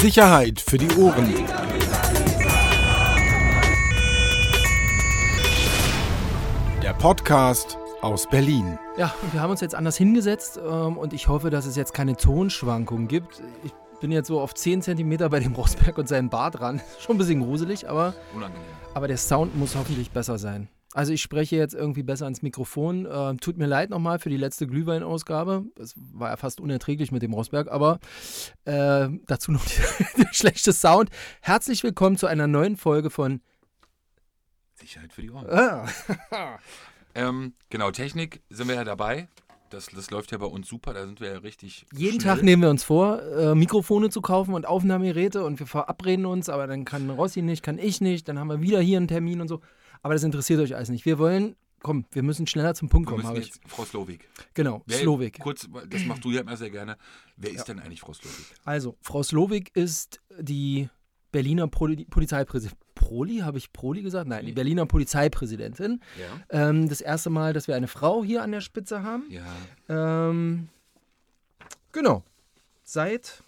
Sicherheit für die Ohren. Der Podcast aus Berlin. Ja, und wir haben uns jetzt anders hingesetzt ähm, und ich hoffe, dass es jetzt keine Tonschwankungen gibt. Ich bin jetzt so auf 10 cm bei dem Rosberg und seinem Bart dran. Schon ein bisschen gruselig, aber, Unangenehm. aber der Sound muss hoffentlich besser sein. Also ich spreche jetzt irgendwie besser ans Mikrofon. Ähm, tut mir leid nochmal für die letzte Glühweinausgabe. Es war ja fast unerträglich mit dem Rosberg, aber äh, dazu noch der schlechte Sound. Herzlich willkommen zu einer neuen Folge von Sicherheit für die Ohren. ah, Ähm, genau, Technik sind wir ja dabei. Das, das läuft ja bei uns super, da sind wir ja richtig. Jeden schnell. Tag nehmen wir uns vor, äh, Mikrofone zu kaufen und Aufnahmegeräte und wir verabreden uns, aber dann kann Rossi nicht, kann ich nicht, dann haben wir wieder hier einen Termin und so. Aber das interessiert euch alles nicht. Wir wollen, komm, wir müssen schneller zum Punkt Wir kommen, habe ich. jetzt Frau Slowik. Genau, Wer- Slowik. Kurz, das machst du ja immer sehr gerne. Wer ist denn eigentlich Frau Slowik? Also, Frau Slowik ist die Berliner Poli Polizeipräsidentin. Proli, habe ich Proli gesagt? Nein, die Berliner Polizeipräsidentin. Ja. Ähm, das erste Mal, dass wir eine Frau hier an der Spitze haben. Ja. Ähm, genau. Seit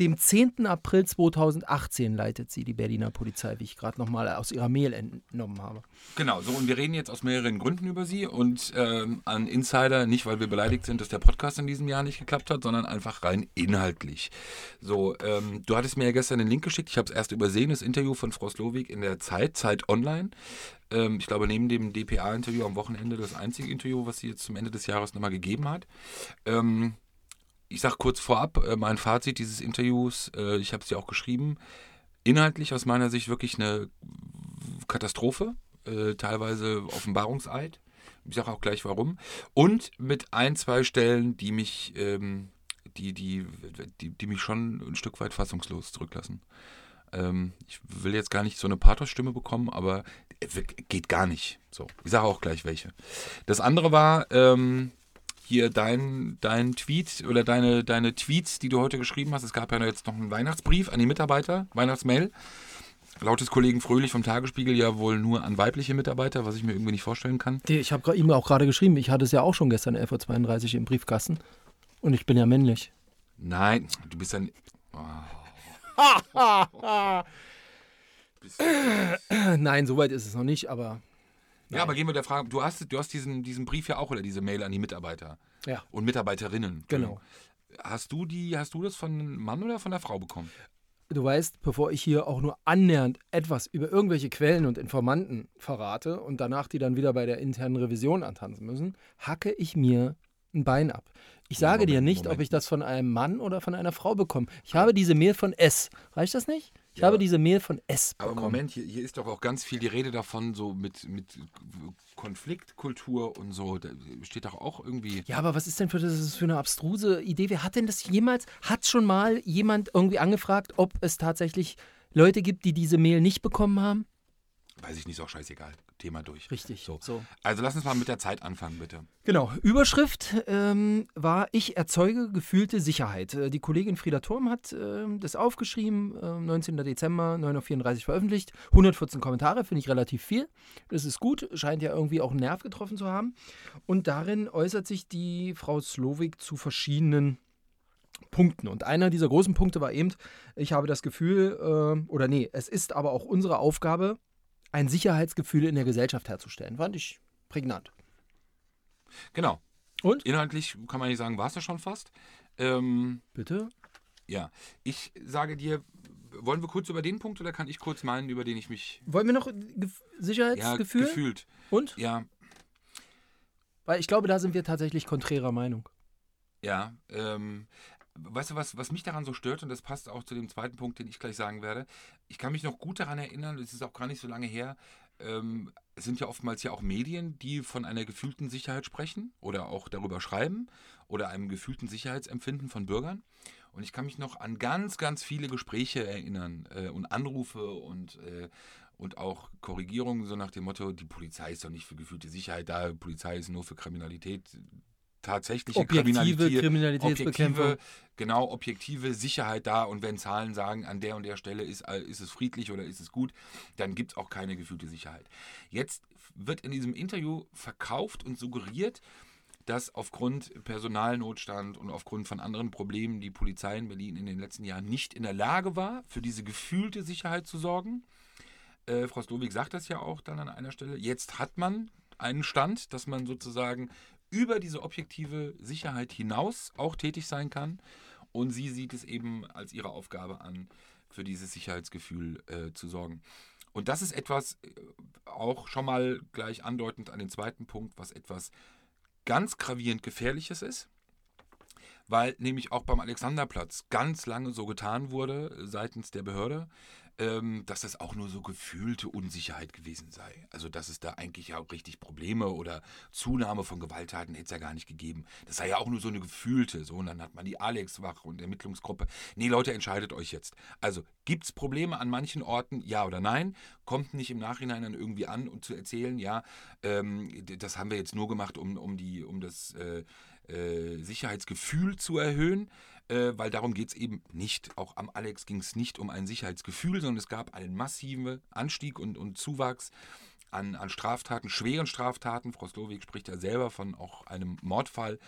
dem 10. April 2018 leitet sie die Berliner Polizei, wie ich gerade nochmal aus ihrer Mail entnommen habe. Genau, so und wir reden jetzt aus mehreren Gründen über sie und ähm, an Insider, nicht weil wir beleidigt sind, dass der Podcast in diesem Jahr nicht geklappt hat, sondern einfach rein inhaltlich. So, ähm, du hattest mir ja gestern den Link geschickt, ich habe es erst übersehen, das Interview von Frau Slowik in der Zeit, Zeit Online. Ähm, ich glaube, neben dem DPA-Interview am Wochenende das einzige Interview, was sie jetzt zum Ende des Jahres nochmal gegeben hat. Ähm, ich sage kurz vorab, äh, mein Fazit dieses Interviews, äh, ich habe es ja auch geschrieben, inhaltlich aus meiner Sicht wirklich eine Katastrophe, äh, teilweise Offenbarungseid. Ich sage auch gleich warum. Und mit ein, zwei Stellen, die mich, ähm, die, die, die, die mich schon ein Stück weit fassungslos zurücklassen. Ähm, ich will jetzt gar nicht so eine Pathos-Stimme bekommen, aber äh, geht gar nicht. So, ich sage auch gleich welche. Das andere war ähm, hier dein, dein Tweet oder deine, deine Tweets, die du heute geschrieben hast. Es gab ja jetzt noch einen Weihnachtsbrief an die Mitarbeiter, Weihnachtsmail. Laut des Kollegen Fröhlich vom Tagesspiegel ja wohl nur an weibliche Mitarbeiter, was ich mir irgendwie nicht vorstellen kann. Ich habe ihm auch gerade geschrieben, ich hatte es ja auch schon gestern 11.32 Uhr im Briefkasten. Und ich bin ja männlich. Nein, du bist ein. Oh. Bist- Nein, soweit ist es noch nicht, aber ja, aber gehen wir der Frage. Du hast, du hast diesen, diesen Brief ja auch oder diese Mail an die Mitarbeiter ja, und Mitarbeiterinnen. genau. Hast du die, hast du das von einem Mann oder von der Frau bekommen? Du weißt, bevor ich hier auch nur annähernd etwas über irgendwelche Quellen und Informanten verrate und danach die dann wieder bei der internen Revision antanzen müssen, hacke ich mir ein Bein ab. Ich sage dir Moment, nicht, ob Moment. ich das von einem Mann oder von einer Frau bekomme. Ich habe diese Mail von S. Reicht das nicht? Ich Ja. habe diese Mail von S Aber bekommen. Moment, hier, hier ist doch auch ganz viel die Rede davon, so mit, mit Konfliktkultur und so. Da steht doch auch irgendwie. Ja, aber was ist denn für, das ist für eine abstruse Idee? Wer hat denn das jemals, hat schon mal jemand irgendwie angefragt, ob es tatsächlich Leute gibt, die diese Mail nicht bekommen haben? Weiß ich nicht, ist auch scheißegal. Thema durch. Richtig. So. so. Also lass uns mal mit der Zeit anfangen, bitte. Genau, Überschrift ähm, war Ich erzeuge gefühlte Sicherheit. Äh, die Kollegin Frieda Turm hat ähm, das aufgeschrieben, äh, 19. Dezember, 9.34 Uhr veröffentlicht. 114 Kommentare, finde ich relativ viel. Das ist gut, scheint ja irgendwie auch einen Nerv getroffen zu haben. Und darin äußert sich die Frau Slowik zu verschiedenen Punkten. Und einer dieser großen Punkte war eben, ich habe das Gefühl, äh, oder nee, es ist aber auch unsere Aufgabe, ein Sicherheitsgefühl in der Gesellschaft herzustellen. Fand ich prägnant. Genau. Und? Inhaltlich kann man nicht sagen, war es ja schon fast. Ähm, Bitte? ja, ich sage dir, wollen wir kurz über den Punkt oder kann ich kurz meinen, über den ich mich Wollen wir noch Gef ja, Sicherheitsgefühl? gefühlt. Und? Ja, Weil ich glaube, da sind wir tatsächlich konträrer Meinung. ja. Ähm, weißt du, was, was mich daran so stört, und das passt auch zu dem zweiten Punkt, den ich gleich sagen werde. Ich kann mich noch gut daran erinnern, es ist auch gar nicht so lange her, ähm, es sind ja oftmals ja auch Medien, die von einer gefühlten Sicherheit sprechen oder auch darüber schreiben oder einem gefühlten Sicherheitsempfinden von Bürgern. Und ich kann mich noch an ganz, ganz viele Gespräche erinnern äh, und Anrufe und, äh, und auch Korrigierungen, so nach dem Motto, die Polizei ist doch nicht für gefühlte Sicherheit da, Polizei ist nur für Kriminalität. Tatsächliche Objektive Kriminalität, Kriminalitätsbekämpfung. objektive, genau, objektive Sicherheit da und wenn Zahlen sagen, an der und der Stelle ist, ist es friedlich oder ist es gut, dann gibt es auch keine gefühlte Sicherheit. Jetzt wird in diesem Interview verkauft und suggeriert, dass aufgrund Personalnotstand und aufgrund von anderen Problemen die Polizei in Berlin in den letzten Jahren nicht in der Lage war, für diese gefühlte Sicherheit zu sorgen. Äh, Frau Slowik sagt das ja auch dann an einer Stelle. Jetzt hat man einen Stand, dass man sozusagen über diese objektive Sicherheit hinaus auch tätig sein kann. Und sie sieht es eben als ihre Aufgabe an, für dieses Sicherheitsgefühl äh, zu sorgen. Und das ist etwas, äh, auch schon mal gleich andeutend an den zweiten Punkt, was etwas ganz gravierend Gefährliches ist, weil nämlich auch beim Alexanderplatz ganz lange so getan wurde äh, seitens der Behörde, ähm, dass das auch nur so gefühlte Unsicherheit gewesen sei. Also dass es da eigentlich ja auch richtig Probleme oder Zunahme von Gewalttaten hätte es ja gar nicht gegeben. Das sei ja auch nur so eine gefühlte. So, und dann hat man die Alex-Wache und Ermittlungsgruppe. Nee, Leute, entscheidet euch jetzt. Also gibt es Probleme an manchen Orten, ja oder nein? Kommt nicht im Nachhinein dann irgendwie an und zu erzählen, ja, ähm, das haben wir jetzt nur gemacht, um, um, die, um das äh, äh, Sicherheitsgefühl zu erhöhen äh, weil darum geht es eben nicht. Auch am Alex ging es nicht um ein Sicherheitsgefühl, sondern es gab einen massiven Anstieg und, und Zuwachs an, an Straftaten, schweren Straftaten. Frau Slowik spricht ja selber von auch einem Mordfall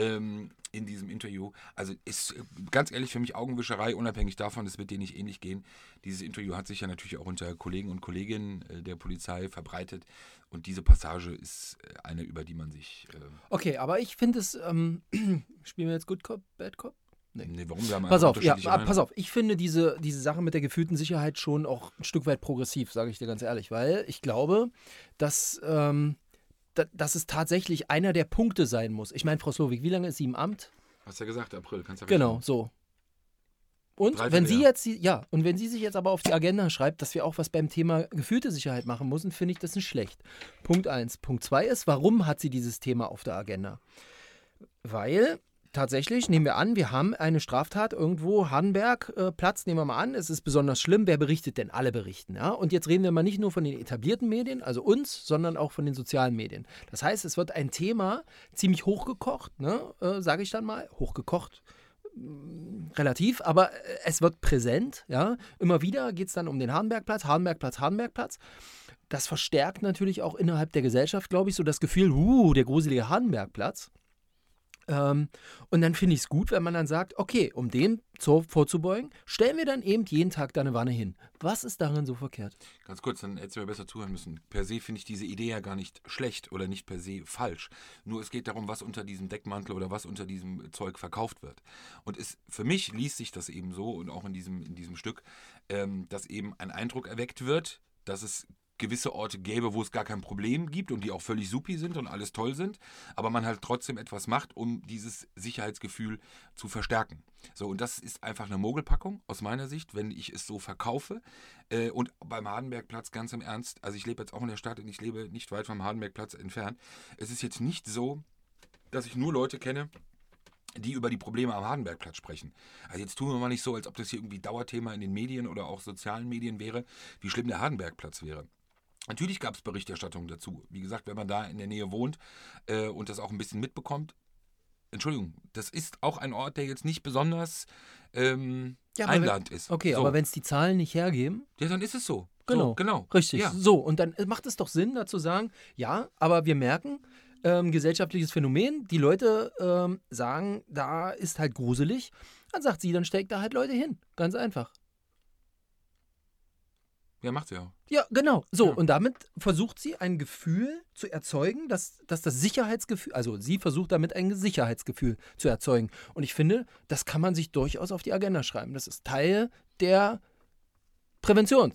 ähm, in diesem Interview. Also ist äh, ganz ehrlich für mich Augenwischerei, unabhängig davon, es wird dir nicht ähnlich gehen. Dieses Interview hat sich ja natürlich auch unter Kollegen und Kolleginnen äh, der Polizei verbreitet. Und diese Passage ist äh, eine, über die man sich. Äh okay, aber ich finde es, ähm, spielen wir jetzt Good Cop, Bad Cop? Nee. nee, warum? Wir haben pass auf, ja, pass auf. Ich finde diese, diese Sache mit der gefühlten Sicherheit schon auch ein Stück weit progressiv, sage ich dir ganz ehrlich, weil ich glaube, dass, ähm, dass es tatsächlich einer der Punkte sein muss. Ich meine, Frau Slowik, wie lange ist sie im Amt? Hast du ja gesagt, April, kannst du ja Genau, so. Und wenn sie jetzt, ja, und wenn sie sich jetzt aber auf die Agenda schreibt, dass wir auch was beim Thema gefühlte Sicherheit machen müssen, finde ich das nicht schlecht. Punkt eins. Punkt zwei ist, warum hat sie dieses Thema auf der Agenda? Weil tatsächlich, nehmen wir an, wir haben eine Straftat irgendwo, Hardenberg, äh, Platz, nehmen wir mal an, es ist besonders schlimm, wer berichtet denn? Alle berichten. Ja? Und jetzt reden wir mal nicht nur von den etablierten Medien, also uns, sondern auch von den sozialen Medien. Das heißt, es wird ein Thema ziemlich hochgekocht, ne? äh, sage ich dann mal, hochgekocht. Mm, relativ, aber äh, es wird präsent, ja. Immer wieder geht es dann um den Hardenbergplatz, Hardenbergplatz, Hardenbergplatz. Das verstärkt natürlich auch innerhalb der Gesellschaft, glaube ich, so das Gefühl, uh, der gruselige Hardenbergplatz. Ähm, und dann finde ich es gut, wenn man dann sagt, okay, um dem vorzubeugen, stellen wir dann eben jeden Tag da eine Wanne hin. Was ist daran so verkehrt? Ganz kurz, dann hättest du mir besser zuhören müssen. Per se finde ich diese Idee ja gar nicht schlecht oder nicht per se falsch. Nur es geht darum, was unter diesem Deckmantel oder was unter diesem Zeug verkauft wird. Und es, für mich liest sich das eben so und auch in diesem, in diesem Stück, ähm, dass eben ein Eindruck erweckt wird, dass es gewisse Orte gäbe, wo es gar kein Problem gibt und die auch völlig supi sind und alles toll sind, aber man halt trotzdem etwas macht, um dieses Sicherheitsgefühl zu verstärken. So, und das ist einfach eine Mogelpackung aus meiner Sicht, wenn ich es so verkaufe. Äh, und beim Hardenbergplatz ganz im Ernst, also ich lebe jetzt auch in der Stadt und ich lebe nicht weit vom Hardenbergplatz entfernt. Es ist jetzt nicht so, dass ich nur Leute kenne, die über die Probleme am Hardenbergplatz sprechen. Also jetzt tun wir mal nicht so, als ob das hier irgendwie Dauerthema in den Medien oder auch sozialen Medien wäre, wie schlimm der Hardenbergplatz wäre. Natürlich gab es Berichterstattung dazu. Wie gesagt, wenn man da in der Nähe wohnt äh, und das auch ein bisschen mitbekommt, Entschuldigung, das ist auch ein Ort, der jetzt nicht besonders ähm, ja, einladend wenn, ist. Okay, so. aber wenn es die Zahlen nicht hergeben. Ja, dann ist es so. Genau. So, genau. Richtig. Ja. So, und dann macht es doch Sinn, dazu sagen, ja, aber wir merken, ähm, gesellschaftliches Phänomen, die Leute ähm, sagen, da ist halt gruselig. Dann sagt sie, dann steckt da halt Leute hin. Ganz einfach. Ja, macht sie auch. Ja, genau. So, ja. und damit versucht sie ein Gefühl zu erzeugen, dass, dass das Sicherheitsgefühl, also sie versucht damit ein Sicherheitsgefühl zu erzeugen. Und ich finde, das kann man sich durchaus auf die Agenda schreiben. Das ist Teil der Prävention.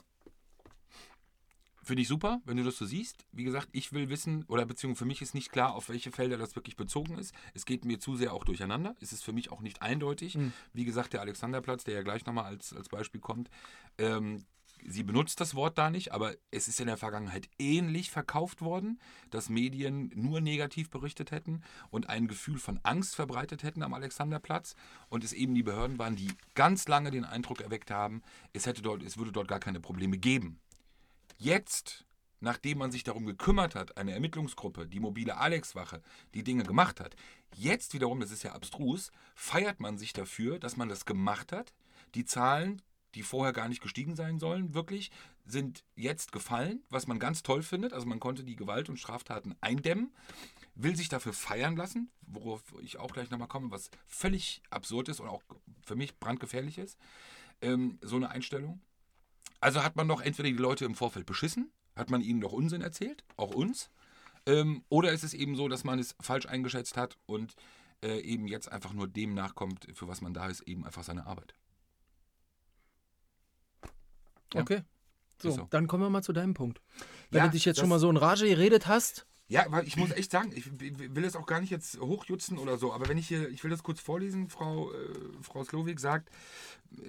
Finde ich super, wenn du das so siehst. Wie gesagt, ich will wissen, oder beziehungsweise für mich ist nicht klar, auf welche Felder das wirklich bezogen ist. Es geht mir zu sehr auch durcheinander. Es ist für mich auch nicht eindeutig. Mhm. Wie gesagt, der Alexanderplatz, der ja gleich nochmal als, als Beispiel kommt, ähm, sie benutzt das Wort da nicht, aber es ist in der Vergangenheit ähnlich verkauft worden, dass Medien nur negativ berichtet hätten und ein Gefühl von Angst verbreitet hätten am Alexanderplatz und es eben die Behörden waren, die ganz lange den Eindruck erweckt haben, es, hätte dort, es würde dort gar keine Probleme geben. Jetzt, nachdem man sich darum gekümmert hat, eine Ermittlungsgruppe, die mobile Alex-Wache, die Dinge gemacht hat, jetzt wiederum, das ist ja abstrus, feiert man sich dafür, dass man das gemacht hat. Die Zahlen die vorher gar nicht gestiegen sein sollen, wirklich, sind jetzt gefallen, was man ganz toll findet. Also man konnte die Gewalt und Straftaten eindämmen. will sich dafür feiern lassen, worauf ich auch gleich nochmal komme, was völlig absurd ist und auch für mich brandgefährlich ist. Ähm, so eine Einstellung. Also hat man doch entweder die Leute im Vorfeld beschissen, hat man ihnen doch Unsinn erzählt, auch uns, ähm, oder ist es eben so, dass man es falsch eingeschätzt hat und äh, eben jetzt einfach nur dem nachkommt, für was man da ist, eben einfach seine Arbeit. Ja. Okay. So, so. dann kommen wir mal zu deinem Punkt. Wenn Ja, du dich jetzt schon mal so in Rage geredet hast, Ja, weil ich muss echt sagen, ich will es auch gar nicht jetzt hochjutzen oder so, aber wenn ich hier, ich will das kurz vorlesen, Frau, äh, Frau Slowik sagt,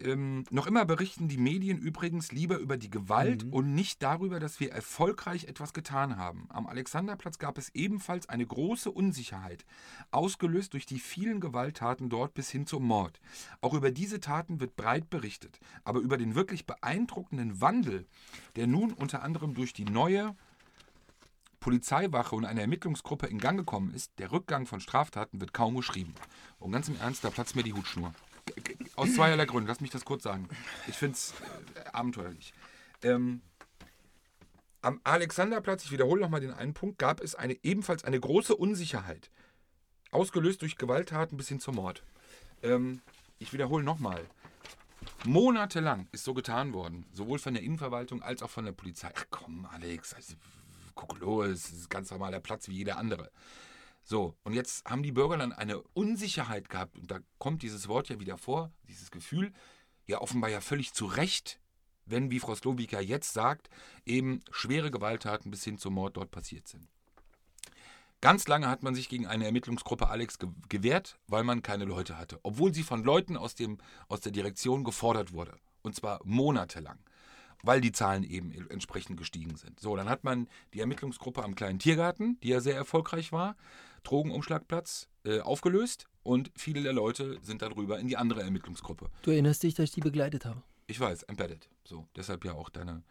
ähm, noch immer berichten die Medien übrigens lieber über die Gewalt und nicht darüber, dass wir erfolgreich etwas getan haben. Am Alexanderplatz gab es ebenfalls eine große Unsicherheit, ausgelöst durch die vielen Gewalttaten dort bis hin zum Mord. Auch über diese Taten wird breit berichtet, aber über den wirklich beeindruckenden Wandel, der nun unter anderem durch die neue Polizeiwache und eine Ermittlungsgruppe in Gang gekommen ist, der Rückgang von Straftaten wird kaum geschrieben. Und ganz im Ernst, da platzt mir die Hutschnur. Aus zweierlei Gründen, lass mich das kurz sagen. Ich finde es äh, abenteuerlich. Ähm, am Alexanderplatz, ich wiederhole nochmal den einen Punkt, gab es eine, ebenfalls eine große Unsicherheit. Ausgelöst durch Gewalttaten bis hin zum Mord. Ähm, ich wiederhole nochmal. Monatelang ist so getan worden, sowohl von der Innenverwaltung als auch von der Polizei. Ach komm, Alex, also, los, es ist ein ganz normaler Platz wie jeder andere. So, und jetzt haben die Bürger dann eine Unsicherheit gehabt, und da kommt dieses Wort ja wieder vor, dieses Gefühl, ja offenbar ja völlig zu Recht, wenn, wie Frau Slowika jetzt sagt, eben schwere Gewalttaten bis hin zum Mord dort passiert sind. Ganz lange hat man sich gegen eine Ermittlungsgruppe Alex ge gewehrt, weil man keine Leute hatte, obwohl sie von Leuten aus, dem, aus der Direktion gefordert wurde. Und zwar monatelang, weil die Zahlen eben entsprechend gestiegen sind. So, dann hat man die Ermittlungsgruppe am kleinen Tiergarten, die ja sehr erfolgreich war, Drogenumschlagplatz, äh, aufgelöst und viele der Leute sind darüber in die andere Ermittlungsgruppe. du erinnerst dich, dass ich die begleitet habe. Ich weiß, embedded. So, deshalb ja auch deine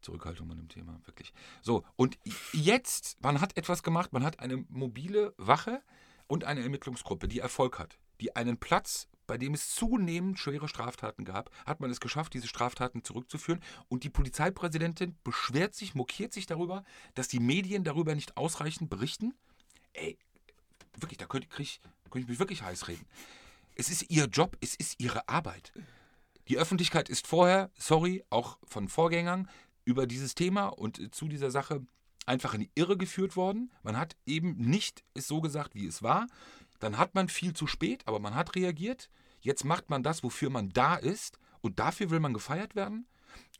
Zurückhaltung bei dem Thema, wirklich. So, und jetzt, man hat etwas gemacht, man hat eine mobile Wache und eine Ermittlungsgruppe, die Erfolg hat, die einen Platz, bei dem es zunehmend schwere Straftaten gab, hat man es geschafft, diese Straftaten zurückzuführen. Und die Polizeipräsidentin beschwert sich, mokiert sich darüber, dass die Medien darüber nicht ausreichend berichten. Ey, wirklich, da könnte ich- könnte ich mich wirklich heiß reden. Es ist ihr Job, es ist ihre Arbeit. Die Öffentlichkeit ist vorher, sorry, auch von Vorgängern, über dieses Thema und äh, zu dieser Sache einfach in die Irre geführt worden. Man hat eben nicht es so gesagt, wie es war. Dann hat man viel zu spät, aber man hat reagiert. Jetzt macht man das, wofür man da ist und dafür will man gefeiert werden.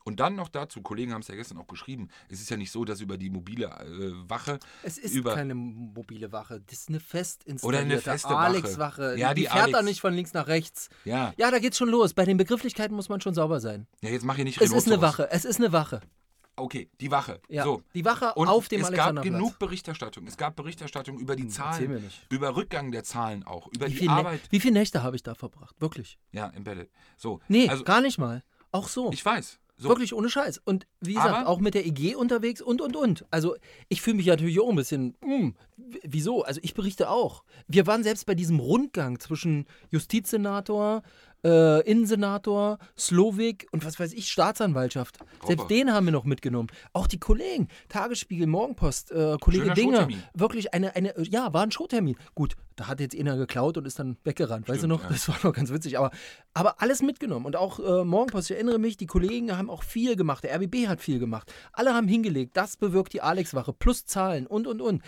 Und dann noch dazu, Kollegen haben es ja gestern auch geschrieben, es ist ja nicht so, dass über die mobile äh, Wache Es ist über keine mobile Wache, das ist eine fest Oder eine installierte feste Wache. Alex-Wache. Ja, die, die fährt da Alex. nicht von links nach rechts. ja, Ja, da geht's schon los. Bei den Begrifflichkeiten muss man schon sauber sein. ja, jetzt mache ich nicht Es ist eine. Wache, es ist eine Wache. Okay, die Wache. Ja, So. die Wache Und auf dem es gab Alexanderplatz. genug Berichterstattung. Es gab Berichterstattung über die Hm, Zahlen, über Rückgang der Zahlen auch, über Wie die viele, Arbeit. wie viele Nächte habe ich da verbracht? Wirklich. Ja, embedded. So. Nee, also, gar nicht mal. Auch so. ich weiß. So. Wirklich ohne Scheiß. Und wie gesagt, Aber- auch mit der EG unterwegs und, und, und. Also ich fühle mich natürlich auch ein bisschen, hm, w- wieso? Also ich berichte auch. Wir waren selbst bei diesem Rundgang zwischen Justizsenator, äh, Innensenator, Slowik und was weiß ich, Staatsanwaltschaft. Selbst Super. den haben wir noch mitgenommen. Auch die Kollegen, Tagesspiegel, Morgenpost, äh, Kollege Schöner Dinger. Wirklich eine, eine, ja, war ein Showtermin. Gut, da hat jetzt einer geklaut und ist dann weggerannt. weißt du Stimmt, noch? ja. Das war noch ganz witzig. Aber, aber alles mitgenommen. Und auch äh, Morgenpost, ich erinnere mich, die Kollegen haben auch viel gemacht. Der RBB hat viel gemacht. Alle haben hingelegt. Das bewirkt die Alex-Wache. Plus Zahlen und, und, und.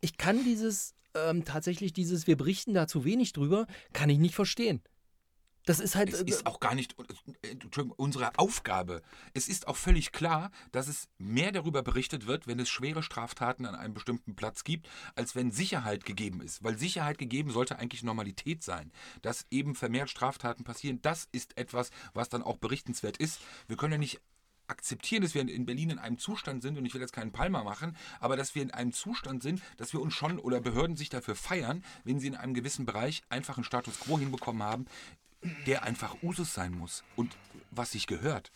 Ich kann dieses, ähm, tatsächlich dieses, wir berichten da zu wenig drüber, kann ich nicht verstehen. Das ist halt. Es äh, ist auch gar nicht äh, unsere Aufgabe. Es ist auch völlig klar, dass es mehr darüber berichtet wird, wenn es schwere Straftaten an einem bestimmten Platz gibt, als wenn Sicherheit gegeben ist. Weil Sicherheit gegeben sollte eigentlich Normalität sein. Dass eben vermehrt Straftaten passieren, das ist etwas, was dann auch berichtenswert ist. Wir können ja nicht akzeptieren, dass wir in- in Berlin in einem Zustand sind, und ich will jetzt keinen Palmer machen, aber dass wir in einem Zustand sind, dass wir uns schon oder Behörden sich dafür feiern, wenn sie in einem gewissen Bereich einfach einen Status quo hinbekommen haben, der einfach Usus sein muss und was sich gehört.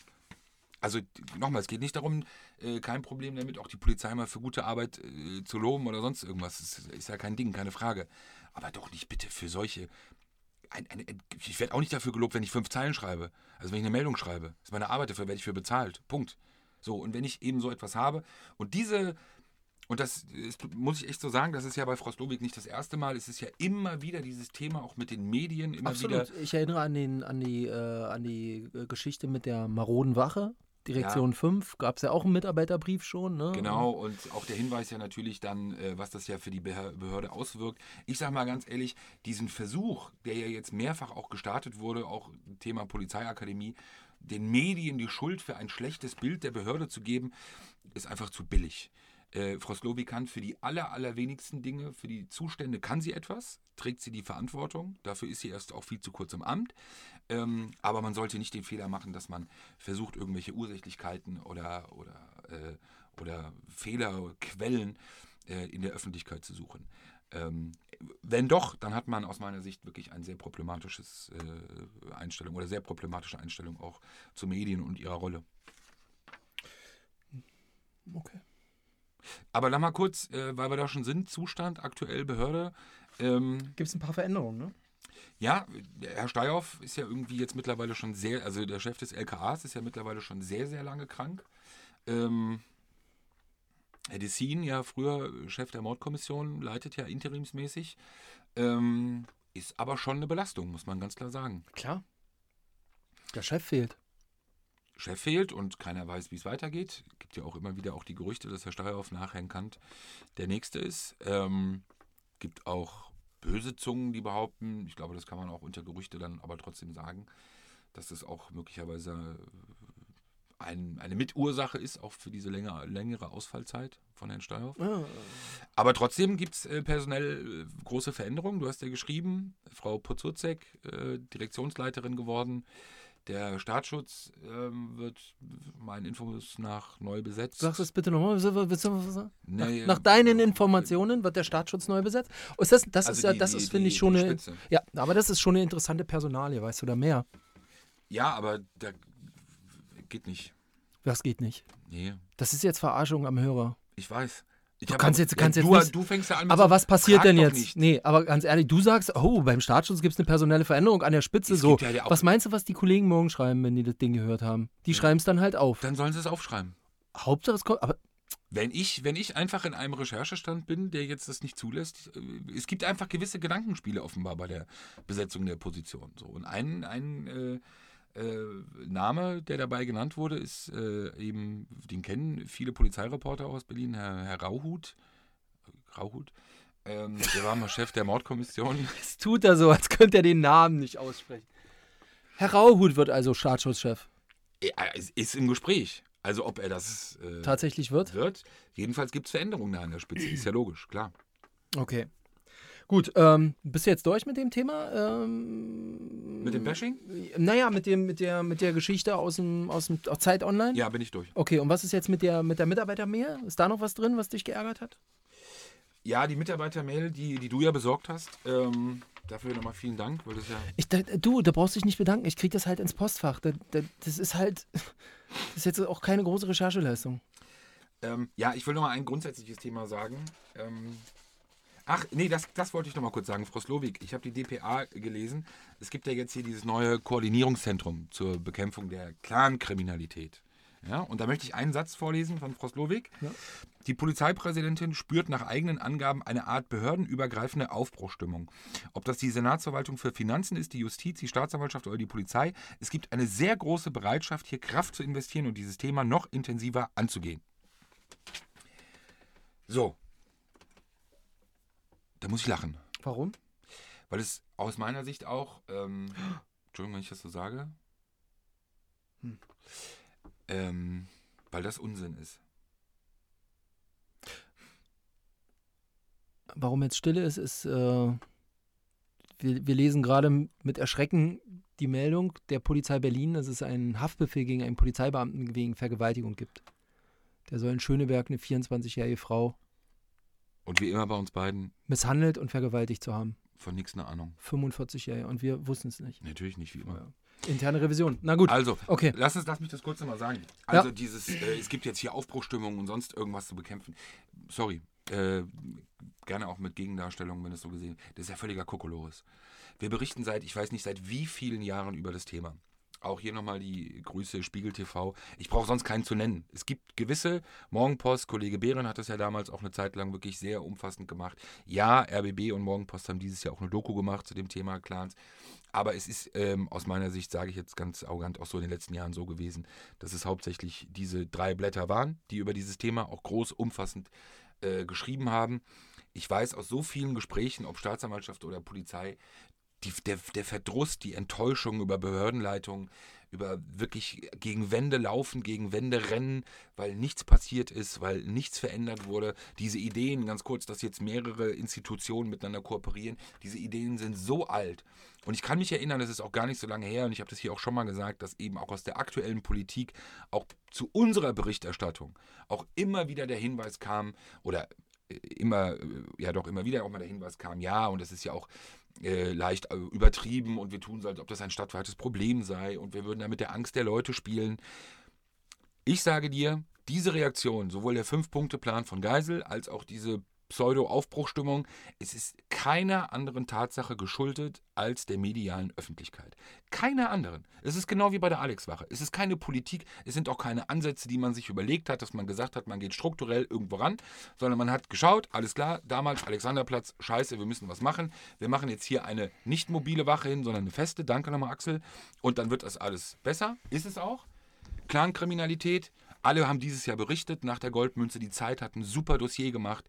Also nochmal, es geht nicht darum, äh, kein Problem damit, auch die Polizei mal für gute Arbeit äh, zu loben oder sonst irgendwas. Das ist, ja kein Ding, keine Frage. Aber doch nicht bitte für solche. Ein, ein, ein, ich werde auch nicht dafür gelobt, wenn ich fünf Zeilen schreibe. Also wenn ich eine Meldung schreibe. Das ist meine Arbeit, dafür werde ich für bezahlt. Punkt. So, und wenn ich eben so etwas habe und diese Und das ist, muss ich echt so sagen, das ist ja bei Frostlobig nicht das erste Mal. Es ist ja immer wieder dieses Thema, auch mit den Medien, immer Absolut. wieder. Ich erinnere an, den, an die, äh, an die äh, Geschichte mit der maroden Wache. Direktion 5 gab es ja auch einen Mitarbeiterbrief schon. Ne? Genau, und auch der Hinweis ja natürlich dann, äh, was das ja für die Behör- Behörde auswirkt. Ich sage mal ganz ehrlich, diesen Versuch, der ja jetzt mehrfach auch gestartet wurde, auch Thema Polizeiakademie, den Medien die Schuld für ein schlechtes Bild der Behörde zu geben, ist einfach zu billig. Äh, Frau Slobi kann für die aller, allerwenigsten Dinge, für die Zustände kann sie etwas, trägt sie die Verantwortung. Dafür ist sie erst auch viel zu kurz im Amt. Ähm, aber man sollte nicht den Fehler machen, dass man versucht, irgendwelche Ursächlichkeiten oder, oder, äh, oder Fehlerquellen äh, in der Öffentlichkeit zu suchen. Ähm, wenn doch, dann hat man aus meiner Sicht wirklich ein sehr problematisches äh, Einstellung oder sehr problematische Einstellung auch zu Medien und ihrer Rolle. Okay. Aber dann mal kurz, äh, weil wir da schon sind, Zustand, aktuell Behörde. Ähm, Gibt es ein paar Veränderungen, ne? ja, Herr Steyhoff ist ja irgendwie jetzt mittlerweile schon sehr, also der Chef des LKAs ist ja mittlerweile schon sehr, sehr lange krank. Ähm, Herr Dessin, ja früher Chef der Mordkommission, leitet ja interimsmäßig. Ähm, ist aber schon eine Belastung, muss man ganz klar sagen. Klar. Der Chef fehlt. Chef fehlt und keiner weiß, wie es weitergeht. Gibt ja auch immer wieder auch die Gerüchte, dass Herr Steyerhoff nach Herrn Kant der Nächste ist. Ähm, gibt auch böse Zungen, die behaupten, ich glaube, das kann man auch unter Gerüchte dann aber trotzdem sagen, dass es auch möglicherweise ein, eine Mitursache ist, auch für diese länger, längere Ausfallzeit von Herrn Steyerhoff. Ah. Aber trotzdem gibt es äh, personell äh, große Veränderungen. Du hast ja geschrieben, Frau Pozuzek, äh, Direktionsleiterin geworden. Der Staatsschutz ähm, wird meinen Infos nach neu besetzt. Sagst du es bitte nochmal? Nach, Nee, nach deinen Informationen wird der Staatsschutz neu besetzt. Oh, ist das, das Also ist ja, das die- ist, finde ich, schon eine. Ja, aber das ist schon eine interessante Personalie, weißt du da mehr? Ja, aber da geht nicht. Das geht nicht. Nee, Das ist jetzt Verarschung am Hörer. ich weiß. Ich Du hab kannst jetzt- kannst jetzt du, nicht- du fängst ja an mit Aber so, was passiert denn jetzt? Nicht. Nee, aber ganz ehrlich, du sagst, oh, beim Staatsschutz gibt es eine personelle Veränderung an der Spitze. Es So, ja ja was meinst du, was die Kollegen morgen schreiben, wenn die das Ding gehört haben? Die schreiben es dann halt auf. Dann sollen sie es aufschreiben. Hauptsache es kommt, aber Wenn ich, wenn ich einfach in einem Recherchestand bin, der jetzt das nicht zulässt, äh, es gibt einfach gewisse Gedankenspiele offenbar bei der Besetzung der Position. So. Und ein, ein äh, äh, Name, der dabei genannt wurde, ist äh, eben, den kennen viele Polizeireporter auch aus Berlin, Herr, Herr Rauhut. Rauhut. Ähm, der war mal Chef der Mordkommission. es tut er so, als könnte er den Namen nicht aussprechen. Herr Rauhut wird also Staatsschutzchef. Er ist, ist im Gespräch. Also ob er das äh, Tatsächlich wird? wird. Jedenfalls gibt es Veränderungen da an der Spitze. Ist ja logisch, klar. Okay. Gut, ähm, bist du jetzt durch mit dem Thema? Ähm, Mit dem Bashing? naja, mit, dem, mit, der, mit der Geschichte aus dem, aus dem aus Zeit Online? Ja, bin ich durch. Okay, und was ist jetzt mit der, mit der Mitarbeitermail? Ist da noch was drin, was dich geärgert hat? Ja, die Mitarbeitermail, die, die du ja besorgt hast, ähm, dafür nochmal vielen Dank, weil das ja. Ich, da, du, da brauchst du dich nicht bedanken. Ich krieg das halt ins Postfach. Da, da, das ist halt, das ist jetzt auch keine große Rechercheleistung. Ähm, ja, ich will nochmal ein grundsätzliches Thema sagen. Ach, nee, das, das wollte ich nochmal kurz sagen, Frau Slowik. Ich habe die DPA gelesen. Es gibt ja jetzt hier dieses neue Koordinierungszentrum zur Bekämpfung der Clankriminalität. Ja, und da möchte ich einen Satz vorlesen von Frau Slowik. Ja. Die Polizeipräsidentin spürt nach eigenen Angaben eine Art behördenübergreifende Aufbruchstimmung. Ob das die Senatsverwaltung für Finanzen ist, die Justiz, die Staatsanwaltschaft oder die Polizei, es gibt eine sehr große Bereitschaft, hier Kraft zu investieren und dieses Thema noch intensiver anzugehen. So. Da muss ich lachen. Warum? Weil es aus meiner Sicht auch, ähm, Entschuldigung, wenn ich das so sage, Hm. ähm, weil das Unsinn ist. Warum jetzt Stille ist, ist, äh, wir, wir lesen gerade mit Erschrecken die Meldung der Polizei Berlin, dass es einen Haftbefehl gegen einen Polizeibeamten wegen Vergewaltigung gibt. Der soll in Schöneberg eine 24-jährige Frau Und wie immer bei uns beiden misshandelt und vergewaltigt zu haben. von nichts eine Ahnung. 45-jährige. Und wir wussten es nicht. Natürlich nicht, wie immer. Ja. Interne Revision. Na gut. Also, Okay. lass, uns, lass mich das kurz nochmal sagen. Also dieses, äh, es gibt jetzt hier Aufbruchstimmung und sonst irgendwas zu bekämpfen. Sorry, äh, gerne auch mit Gegendarstellungen, wenn es so gesehen Das ist ja völliger Kokolores. Wir berichten seit, ich weiß nicht seit wie vielen Jahren über das Thema. Auch hier nochmal die Grüße Spiegel TV. Ich brauche sonst keinen zu nennen. Es gibt gewisse, Morgenpost, Kollege Behren hat das ja damals auch eine Zeit lang wirklich sehr umfassend gemacht. Ja, RBB und Morgenpost haben dieses Jahr auch eine Doku gemacht zu dem Thema Clans. Aber es ist ähm, aus meiner Sicht, sage ich jetzt ganz arrogant, auch so in den letzten Jahren so gewesen, dass es hauptsächlich diese drei Blätter waren, die über dieses Thema auch groß, umfassend äh, geschrieben haben. Ich weiß aus so vielen Gesprächen, ob Staatsanwaltschaft oder Polizei, die, der, der Verdruss, die Enttäuschung über Behördenleitungen, über wirklich gegen Wände laufen, gegen Wände rennen, weil nichts passiert ist, weil nichts verändert wurde. Diese Ideen, ganz kurz, dass jetzt mehrere Institutionen miteinander kooperieren, diese Ideen sind so alt. Und ich kann mich erinnern, das ist auch gar nicht so lange her, und ich habe das hier auch schon mal gesagt, dass eben auch aus der aktuellen Politik, auch zu unserer Berichterstattung, auch immer wieder der Hinweis kam, oder immer, äh, ja doch immer wieder auch mal der Hinweis kam, ja, und das ist ja auch äh, leicht äh, übertrieben und wir tun so, als ob das ein stadtweites Problem sei und wir würden da mit der Angst der Leute spielen. Ich sage dir, diese Reaktion, sowohl der Fünf-Punkte-Plan von Geisel als auch diese Pseudo-Aufbruchstimmung. Es ist keiner anderen Tatsache geschuldet als der medialen Öffentlichkeit. Keiner anderen. Es ist genau wie bei der Alex-Wache. Es ist keine Politik, es sind auch keine Ansätze, die man sich überlegt hat, dass man gesagt hat, man geht strukturell irgendwo ran, sondern man hat geschaut, alles klar, damals Alexanderplatz, scheiße, wir müssen was machen. Wir machen jetzt hier eine nicht mobile Wache hin, sondern eine feste. Danke nochmal, Axel. Und dann wird das alles besser. Ist es auch? Clankriminalität. Alle haben dieses Jahr berichtet nach der Goldmünze. Die Zeit hat ein super Dossier gemacht.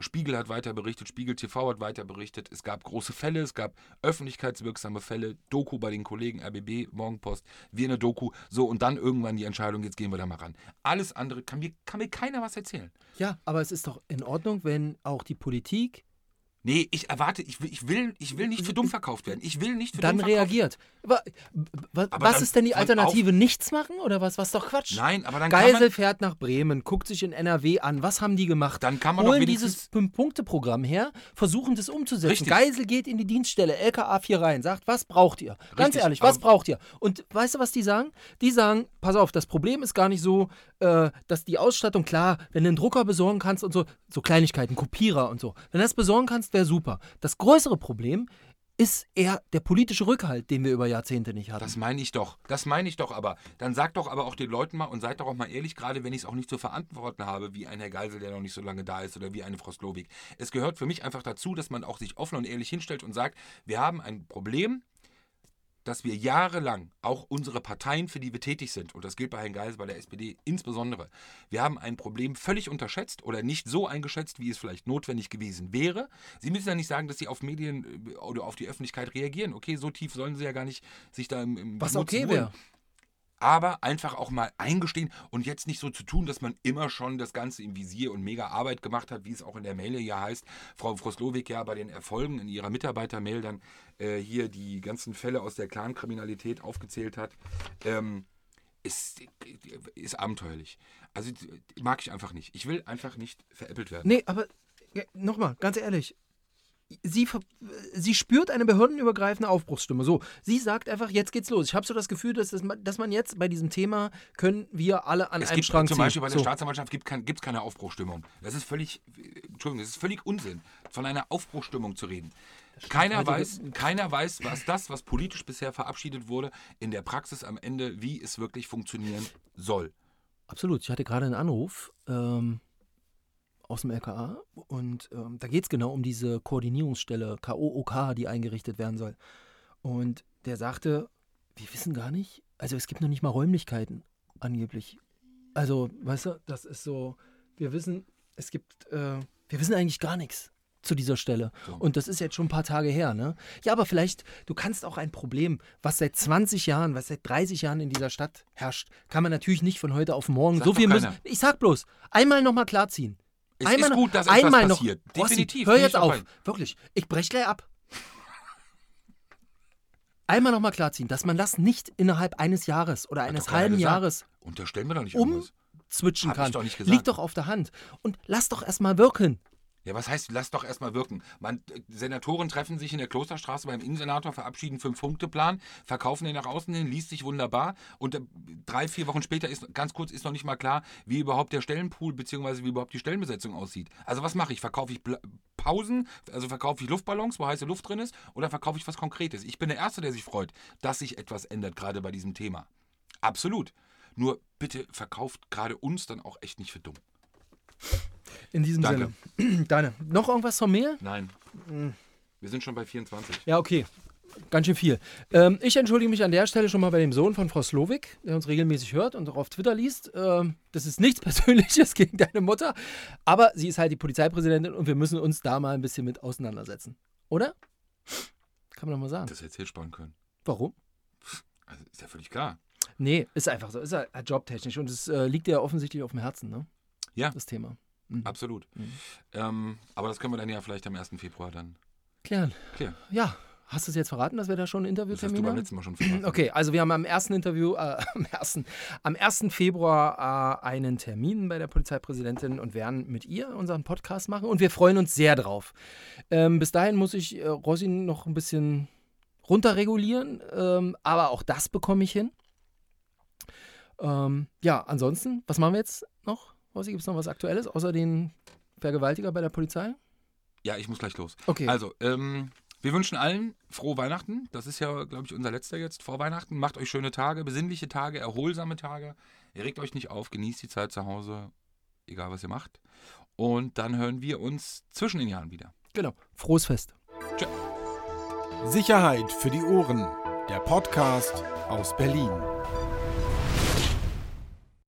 Spiegel hat weiter berichtet, Spiegel TV hat weiter berichtet. Es gab große Fälle, es gab öffentlichkeitswirksame Fälle, Doku bei den Kollegen RBB, Morgenpost, wir eine Doku. So, und dann irgendwann die Entscheidung, jetzt gehen wir da mal ran. Alles andere kann mir, kann mir keiner was erzählen. Ja, aber es ist doch in Ordnung, wenn auch die Politik Nee, ich erwarte, ich will, ich will, ich will nicht für dumm verkauft werden. Ich will nicht für dann dumm verkauft reagiert. Wa- wa- Aber Was dann ist denn die Alternative? Nichts machen oder was? Was doch Quatsch. Nein, aber dann kann Geisel man, fährt nach Bremen, guckt sich in NRW an. Was haben die gemacht? Dann kann man Holen dieses Fünf-Punkte-Programm her, versuchen das umzusetzen. Richtig. Geisel geht in die Dienststelle, LKA 4 rein, sagt, was braucht ihr? Ganz Richtig, ehrlich, was braucht ihr? Und weißt du, was die sagen? Die sagen, pass auf, das Problem ist gar nicht so, äh, dass die Ausstattung, klar, wenn du einen Drucker besorgen kannst und so, so Kleinigkeiten, Kopierer und so, wenn du das besorgen kannst, wäre super. Das größere Problem ist eher der politische Rückhalt, den wir über Jahrzehnte nicht hatten. Das meine ich doch. Das meine ich doch aber. Dann sagt doch aber auch den Leuten mal und seid doch auch mal ehrlich, gerade wenn ich es auch nicht zu verantworten habe, wie ein Herr Geisel, der noch nicht so lange da ist oder wie eine Frau Slowik. Es gehört für mich einfach dazu, dass man auch sich offen und ehrlich hinstellt und sagt, wir haben ein Problem, dass wir jahrelang auch unsere Parteien, für die wir tätig sind, und das gilt bei Herrn Geisel, bei der SPD insbesondere, wir haben ein Problem völlig unterschätzt oder nicht so eingeschätzt, wie es vielleicht notwendig gewesen wäre. Sie müssen ja nicht sagen, dass Sie auf Medien äh, oder auf die Öffentlichkeit reagieren. Okay, so tief sollen Sie ja gar nicht sich da im, im was okay wäre. Aber einfach auch mal eingestehen und jetzt nicht so zu tun, dass man immer schon das Ganze im Visier und mega Arbeit gemacht hat, wie es auch in der Mail ja heißt. Frau Froslowik ja bei den Erfolgen in ihrer Mitarbeitermail dann äh, hier die ganzen Fälle aus der Clankriminalität aufgezählt hat. Ähm, ist, ist abenteuerlich. Also mag ich einfach nicht. Ich will einfach nicht veräppelt werden. Nee, aber nochmal, ganz ehrlich. Sie, sie spürt eine behördenübergreifende Aufbruchsstimme. So, sie sagt einfach, jetzt geht's los. Ich habe so das Gefühl, dass, das, dass man jetzt bei diesem Thema können wir alle an Es einem gibt Strang zum ziehen. Beispiel bei der so. Staatsanwaltschaft gibt es kein, keine Aufbruchstimmung. Das ist völlig, Entschuldigung, das ist völlig Unsinn, von einer Aufbruchstimmung zu reden. Keiner heute weiß, keiner weiß, was das, was politisch bisher verabschiedet wurde, in der Praxis am Ende, wie es wirklich funktionieren soll. Absolut. Ich hatte gerade einen Anruf ähm, aus dem LKA und ähm, da geht es genau um diese Koordinierungsstelle KOOK, die eingerichtet werden soll. Und der sagte, wir wissen gar nicht, also es gibt noch nicht mal Räumlichkeiten, angeblich. Also, weißt du, das ist so, wir wissen, es gibt, äh, wir wissen eigentlich gar nichts zu dieser Stelle. So. Und das ist jetzt schon ein paar Tage her, ne? Ja, aber vielleicht, du kannst auch ein Problem, was seit 20 Jahren, was seit 30 Jahren in dieser Stadt herrscht, kann man natürlich nicht von heute auf morgen Sagt so viel müssen. Ich sag bloß, einmal nochmal klarziehen. Es einmal ist noch- gut, dass etwas einmal passiert. Noch, Rossi, Definitiv, hör jetzt auf. dabei. Wirklich. Ich brech gleich ab. Einmal nochmal klarziehen, dass man das nicht innerhalb eines Jahres oder eines halben. Jahres Unterstellen wir doch nicht um irgendwas. switchen Hab kann. doch. Liegt doch auf der Hand. Und lass doch erstmal wirken. Ja, was heißt, lass doch erstmal wirken. Man, äh, Senatoren treffen sich in der Klosterstraße beim Innensenator, verabschieden Fünf-Punkte-Plan, verkaufen den nach außen hin, liest sich wunderbar und äh, drei, vier Wochen später ist ganz kurz ist noch nicht mal klar, wie überhaupt der Stellenpool bzw. wie überhaupt die Stellenbesetzung aussieht. Also was mache ich? Verkaufe ich Pausen, also verkaufe ich Luftballons, wo heiße Luft drin ist, oder verkaufe ich was Konkretes? Ich bin der Erste, der sich freut, dass sich etwas ändert, gerade bei diesem Thema. Absolut. Nur bitte verkauft gerade uns dann auch echt nicht für dumm. In diesem Danke. Sinne. Deine. Noch irgendwas von mir? Nein. Wir sind schon bei 24. Ja, okay. Ganz schön viel. Ähm, ich entschuldige mich an der Stelle schon mal bei dem Sohn von Frau Slowik, der uns regelmäßig hört und auch auf Twitter liest. Ähm, das ist nichts Persönliches gegen deine Mutter, aber sie ist halt die Polizeipräsidentin und wir müssen uns da mal ein bisschen mit auseinandersetzen. Oder? Kann man doch mal sagen. Das hätte sparen können. Warum? Also ist ja völlig klar. Nee, ist einfach so. Ist halt jobtechnisch und es äh, liegt ja offensichtlich auf dem Herzen, ne? Ja. Das Thema. Mhm. Absolut. Ähm, aber das können wir dann ja vielleicht am 1. Februar dann Klären. klären. Ja. Hast du es jetzt verraten, dass wir da schon ein Das hast du beim letzten Mal schon verraten. Okay, also wir haben am ersten Interview, äh, am, ersten, am 1. Februar äh, einen Termin bei der Polizeipräsidentin und werden mit ihr unseren Podcast machen und wir freuen uns sehr drauf. Ähm, bis dahin muss ich äh, Rosin noch ein bisschen runterregulieren, ähm, aber auch das bekomme ich hin. Ähm, ja, ansonsten, was machen wir jetzt noch? Rosi, gibt es noch was Aktuelles außer den Vergewaltiger bei der Polizei? Ja, ich muss gleich los. Okay. Also, ähm, wir wünschen allen frohe Weihnachten. Das ist ja, glaube ich, unser letzter jetzt vor Weihnachten. Macht euch schöne Tage, besinnliche Tage, erholsame Tage. Ihr regt euch nicht auf, genießt die Zeit zu Hause, egal was ihr macht. Und dann hören wir uns zwischen den Jahren wieder. Genau. Frohes Fest. Sicherheit für die Ohren. Der Podcast aus Berlin.